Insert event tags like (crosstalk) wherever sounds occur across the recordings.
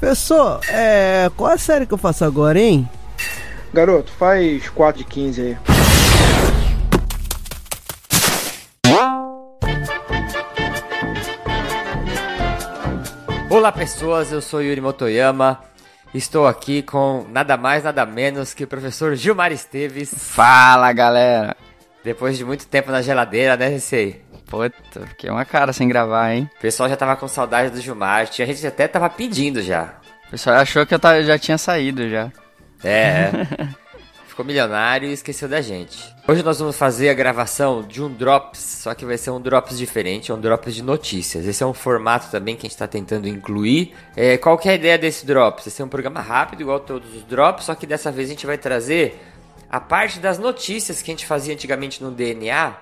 Professor, é. Qual a série que eu faço agora, hein? Garoto, faz 4 de 15 aí. Olá pessoas, eu sou Yuri Motoyama. Estou aqui com nada mais, nada menos que o professor Gilmar Esteves. Fala galera! Depois de muito tempo na geladeira, né, Receio? Puta, fiquei uma cara sem gravar, hein? O pessoal já tava com saudade do Gilmar, tinha gente até tava pedindo já. O pessoal achou que eu tava, já tinha saído já. É. (laughs) Ficou milionário e esqueceu da gente. Hoje nós vamos fazer a gravação de um Drops, só que vai ser um Drops diferente, é um Drops de notícias. Esse é um formato também que a gente está tentando incluir. É, qual que é a ideia desse Drops? Esse é um programa rápido, igual todos os Drops, só que dessa vez a gente vai trazer a parte das notícias que a gente fazia antigamente no DNA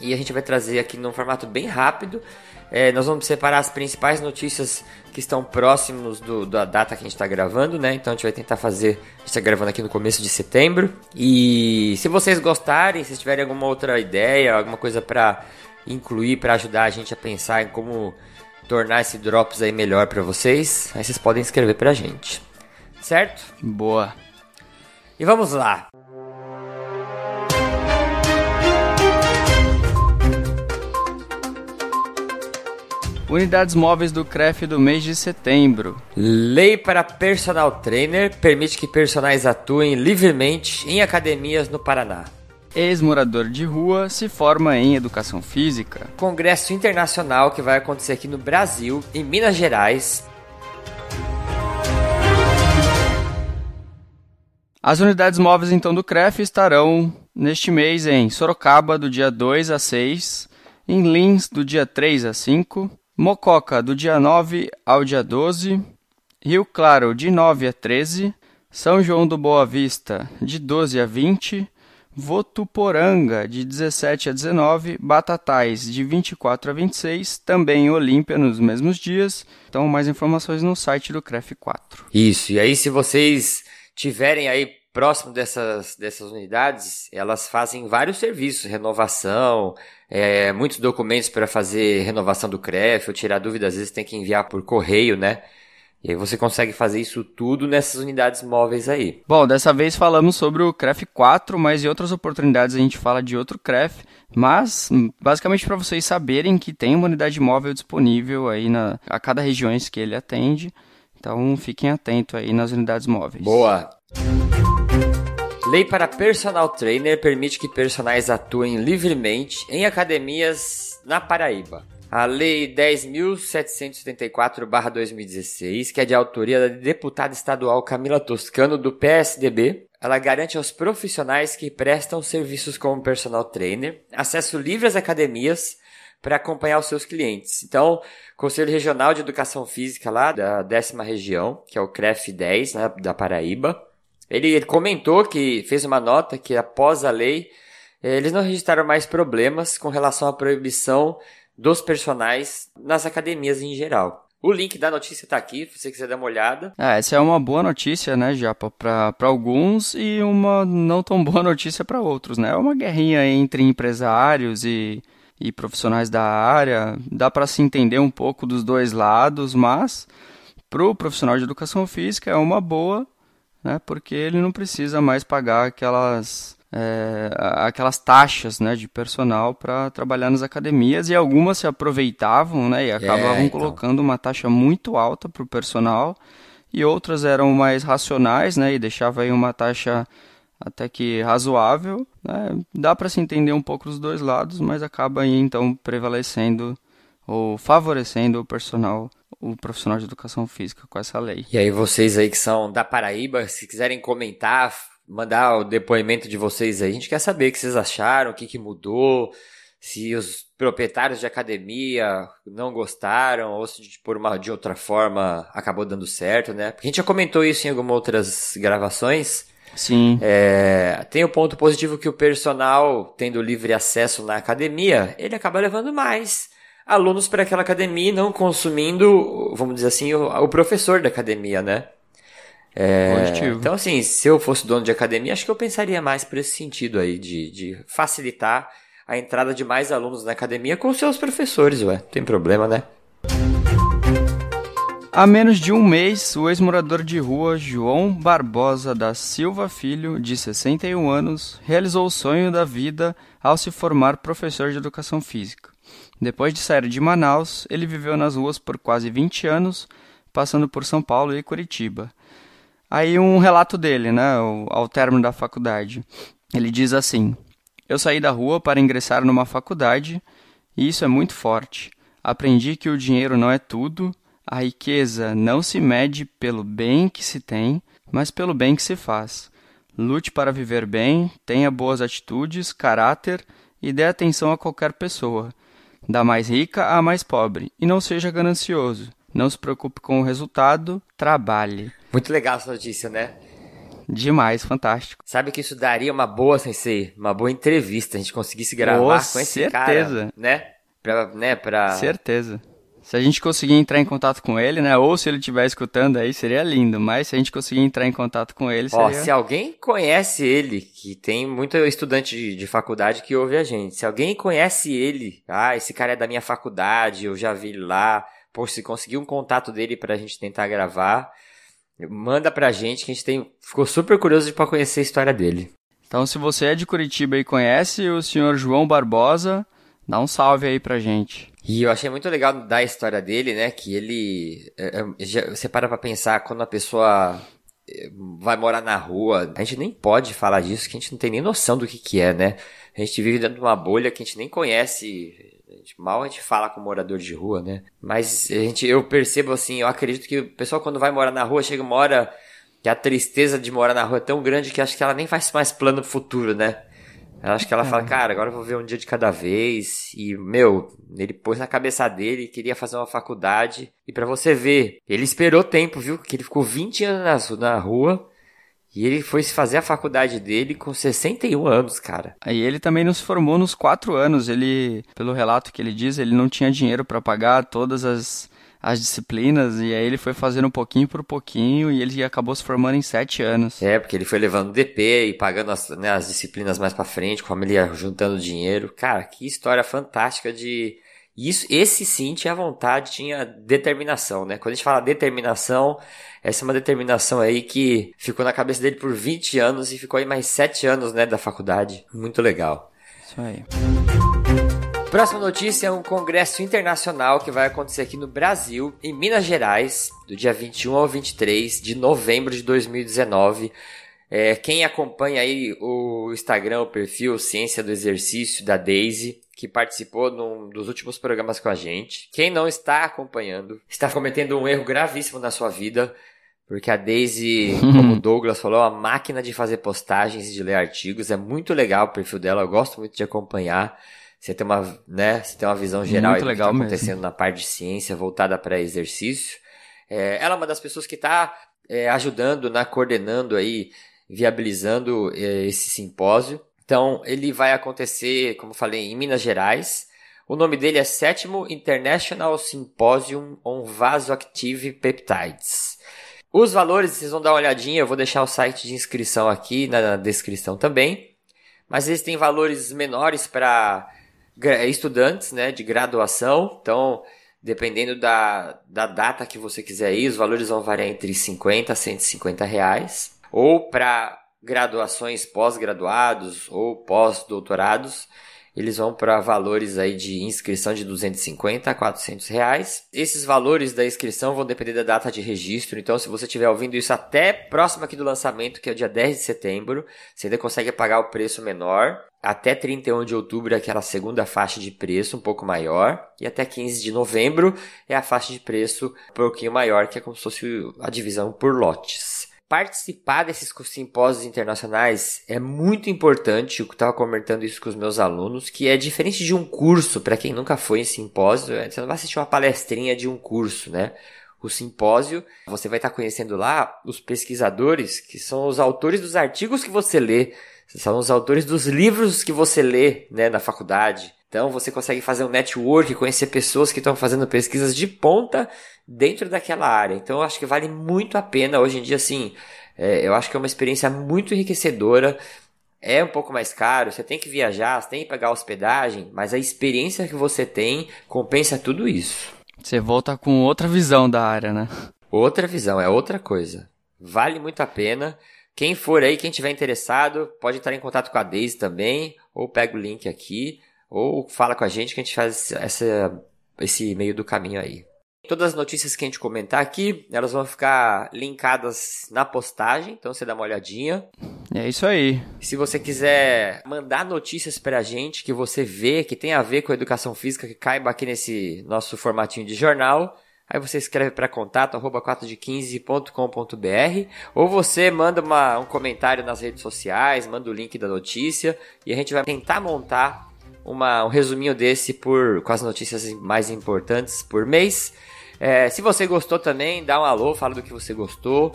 e a gente vai trazer aqui num formato bem rápido. É, nós vamos separar as principais notícias que estão próximos do, da data que a gente está gravando, né? Então a gente vai tentar fazer. A gente está gravando aqui no começo de setembro. E se vocês gostarem, se tiverem alguma outra ideia, alguma coisa para incluir, para ajudar a gente a pensar em como tornar esse Drops aí melhor para vocês, aí vocês podem escrever para a gente. Certo? Boa. E vamos lá. Unidades móveis do CREF do mês de setembro. Lei para personal trainer permite que personagens atuem livremente em academias no Paraná. Ex-morador de rua se forma em educação física. Congresso internacional que vai acontecer aqui no Brasil, em Minas Gerais. As unidades móveis então do CREF estarão neste mês em Sorocaba do dia 2 a 6, em Lins do dia 3 a 5, Mococa, do dia 9 ao dia 12, Rio Claro, de 9 a 13, São João do Boa Vista, de 12 a 20, Votuporanga, de 17 a 19, Batatais, de 24 a 26, também Olímpia nos mesmos dias. Então, mais informações no site do CREF 4. Isso, e aí se vocês tiverem aí próximo dessas, dessas unidades, elas fazem vários serviços, renovação, é, muitos documentos para fazer renovação do CREF, ou tirar dúvidas, às vezes tem que enviar por correio, né? E aí você consegue fazer isso tudo nessas unidades móveis aí. Bom, dessa vez falamos sobre o CREF 4, mas em outras oportunidades a gente fala de outro CREF. Mas, basicamente para vocês saberem que tem uma unidade móvel disponível aí na, a cada região que ele atende. Então fiquem atentos aí nas unidades móveis. Boa! Lei para personal trainer permite que personagens atuem livremente em academias na Paraíba. A Lei 10.774-2016, que é de autoria da deputada estadual Camila Toscano, do PSDB, ela garante aos profissionais que prestam serviços como personal trainer acesso livre às academias para acompanhar os seus clientes. Então, Conselho Regional de Educação Física lá da décima região, que é o CREF 10, né, da Paraíba, ele, ele comentou que fez uma nota que após a lei, eh, eles não registraram mais problemas com relação à proibição dos personagens nas academias em geral. O link da notícia está aqui, se você quiser dar uma olhada. É, essa é uma boa notícia, né, Japa, para alguns e uma não tão boa (laughs) notícia para outros, né? É uma guerrinha entre empresários e, e profissionais da área. Dá para se entender um pouco dos dois lados, mas para o profissional de educação física é uma boa né, porque ele não precisa mais pagar aquelas, é, aquelas taxas né, de personal para trabalhar nas academias e algumas se aproveitavam né, e acabavam é, então. colocando uma taxa muito alta para o personal e outras eram mais racionais né, e deixava aí uma taxa até que razoável. Né? Dá para se entender um pouco dos dois lados, mas acaba aí então prevalecendo ou favorecendo o personal o profissional de educação física com essa lei. E aí vocês aí que são da Paraíba, se quiserem comentar, mandar o depoimento de vocês aí, a gente quer saber o que vocês acharam, o que, que mudou, se os proprietários de academia não gostaram, ou se por uma de outra forma acabou dando certo, né? Porque a gente já comentou isso em algumas outras gravações. Sim. É, tem o ponto positivo que o personal, tendo livre acesso na academia, ele acaba levando mais alunos para aquela academia e não consumindo, vamos dizer assim, o, o professor da academia, né? É, então, assim, se eu fosse dono de academia, acho que eu pensaria mais por esse sentido aí, de, de facilitar a entrada de mais alunos na academia com seus professores, ué. Tem problema, né? Há menos de um mês, o ex-morador de rua João Barbosa da Silva Filho, de 61 anos, realizou o sonho da vida ao se formar professor de educação física. Depois de sair de Manaus, ele viveu nas ruas por quase 20 anos, passando por São Paulo e Curitiba. Aí um relato dele, né, ao término da faculdade. Ele diz assim: Eu saí da rua para ingressar numa faculdade, e isso é muito forte. Aprendi que o dinheiro não é tudo, a riqueza não se mede pelo bem que se tem, mas pelo bem que se faz. Lute para viver bem, tenha boas atitudes, caráter e dê atenção a qualquer pessoa da mais rica à mais pobre, e não seja ganancioso. Não se preocupe com o resultado, trabalhe. Muito legal essa notícia, né? Demais, fantástico. Sabe que isso daria uma boa, Sensei, uma boa entrevista, a gente conseguisse gravar com esse certeza. cara, né? Pra, né, pra... Certeza. Se a gente conseguir entrar em contato com ele, né? Ou se ele estiver escutando aí, seria lindo. Mas se a gente conseguir entrar em contato com ele, seria... Ó, se alguém conhece ele, que tem muito estudante de, de, faculdade que ouve a gente. Se alguém conhece ele, ah, esse cara é da minha faculdade, eu já vi ele lá. Pô, se conseguir um contato dele pra gente tentar gravar, manda pra gente que a gente tem, ficou super curioso para conhecer a história dele. Então, se você é de Curitiba e conhece o senhor João Barbosa, dá um salve aí pra gente. E eu achei muito legal da história dele, né? Que ele. É, é, você para pra pensar quando a pessoa é, vai morar na rua. A gente nem pode falar disso, que a gente não tem nem noção do que, que é, né? A gente vive dentro de uma bolha que a gente nem conhece. Mal a gente fala com morador de rua, né? Mas a gente, eu percebo assim, eu acredito que o pessoal quando vai morar na rua, chega uma hora que a tristeza de morar na rua é tão grande que acho que ela nem faz mais plano futuro, né? Eu acho que ela fala, cara, agora eu vou ver um dia de cada vez. E, meu, ele pôs na cabeça dele, queria fazer uma faculdade. E para você ver, ele esperou tempo, viu? Que ele ficou 20 anos na, rua. E ele foi se fazer a faculdade dele com 61 anos, cara. Aí ele também não se formou nos 4 anos. Ele, pelo relato que ele diz, ele não tinha dinheiro para pagar todas as as disciplinas, e aí ele foi fazendo um pouquinho por pouquinho, e ele acabou se formando em sete anos. É, porque ele foi levando DP e pagando as, né, as disciplinas mais para frente, como ele ia juntando dinheiro. Cara, que história fantástica de... Isso, esse sim tinha vontade, tinha determinação, né? Quando a gente fala determinação, essa é uma determinação aí que ficou na cabeça dele por 20 anos e ficou aí mais 7 anos, né, da faculdade. Muito legal. Isso aí. Próxima notícia é um congresso internacional que vai acontecer aqui no Brasil, em Minas Gerais, do dia 21 ao 23 de novembro de 2019. É, quem acompanha aí o Instagram, o perfil Ciência do Exercício da Daisy, que participou num dos últimos programas com a gente. Quem não está acompanhando, está cometendo um erro gravíssimo na sua vida, porque a Daisy, (laughs) como o Douglas falou, é uma máquina de fazer postagens e de ler artigos. É muito legal o perfil dela, eu gosto muito de acompanhar. Você tem uma, né, você tem uma visão geral Muito do legal que está acontecendo mesmo. na parte de ciência voltada para exercício. É, ela é uma das pessoas que está é, ajudando, né, coordenando aí, viabilizando é, esse simpósio. Então, ele vai acontecer, como falei, em Minas Gerais. O nome dele é Sétimo International Symposium on Vasoactive Peptides. Os valores, vocês vão dar uma olhadinha, eu vou deixar o site de inscrição aqui na descrição também. Mas eles têm valores menores para estudantes né, de graduação. Então, dependendo da, da data que você quiser ir, os valores vão variar entre 50 a 150 reais. Ou para graduações pós-graduados ou pós-doutorados, eles vão para valores aí de inscrição de 250 a 400 reais. Esses valores da inscrição vão depender da data de registro, então se você estiver ouvindo isso até próximo aqui do lançamento, que é o dia 10 de setembro, você ainda consegue pagar o preço menor. Até 31 de outubro é aquela segunda faixa de preço um pouco maior. E até 15 de novembro é a faixa de preço um pouquinho maior, que é como se fosse a divisão por lotes participar desses simpósios internacionais é muito importante. Eu estava comentando isso com os meus alunos, que é diferente de um curso, para quem nunca foi em simpósio, é, você não vai assistir uma palestrinha de um curso, né? O simpósio, você vai estar conhecendo lá os pesquisadores, que são os autores dos artigos que você lê, são os autores dos livros que você lê, né, na faculdade. Então você consegue fazer um network, conhecer pessoas que estão fazendo pesquisas de ponta dentro daquela área. Então eu acho que vale muito a pena hoje em dia, assim, é, eu acho que é uma experiência muito enriquecedora. É um pouco mais caro, você tem que viajar, você tem que pagar hospedagem, mas a experiência que você tem compensa tudo isso. Você volta com outra visão da área, né? Outra visão, é outra coisa. Vale muito a pena. Quem for aí, quem tiver interessado, pode entrar em contato com a Daisy também, ou pega o link aqui, ou fala com a gente que a gente faz essa, esse meio do caminho aí. Todas as notícias que a gente comentar aqui, elas vão ficar linkadas na postagem, então você dá uma olhadinha. É isso aí. Se você quiser mandar notícias pra gente que você vê, que tem a ver com a educação física, que caiba aqui nesse nosso formatinho de jornal, aí você escreve para contato arroba 4de15.com.br ou você manda uma, um comentário nas redes sociais, manda o link da notícia e a gente vai tentar montar uma, um resuminho desse por, com as notícias mais importantes por mês. É, se você gostou também, dá um alô, fala do que você gostou.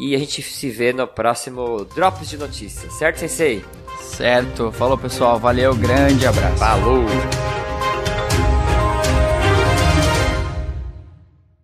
E a gente se vê no próximo Drops de Notícias, certo, Sensei? Certo. Falou, pessoal. Valeu, grande abraço. Falou!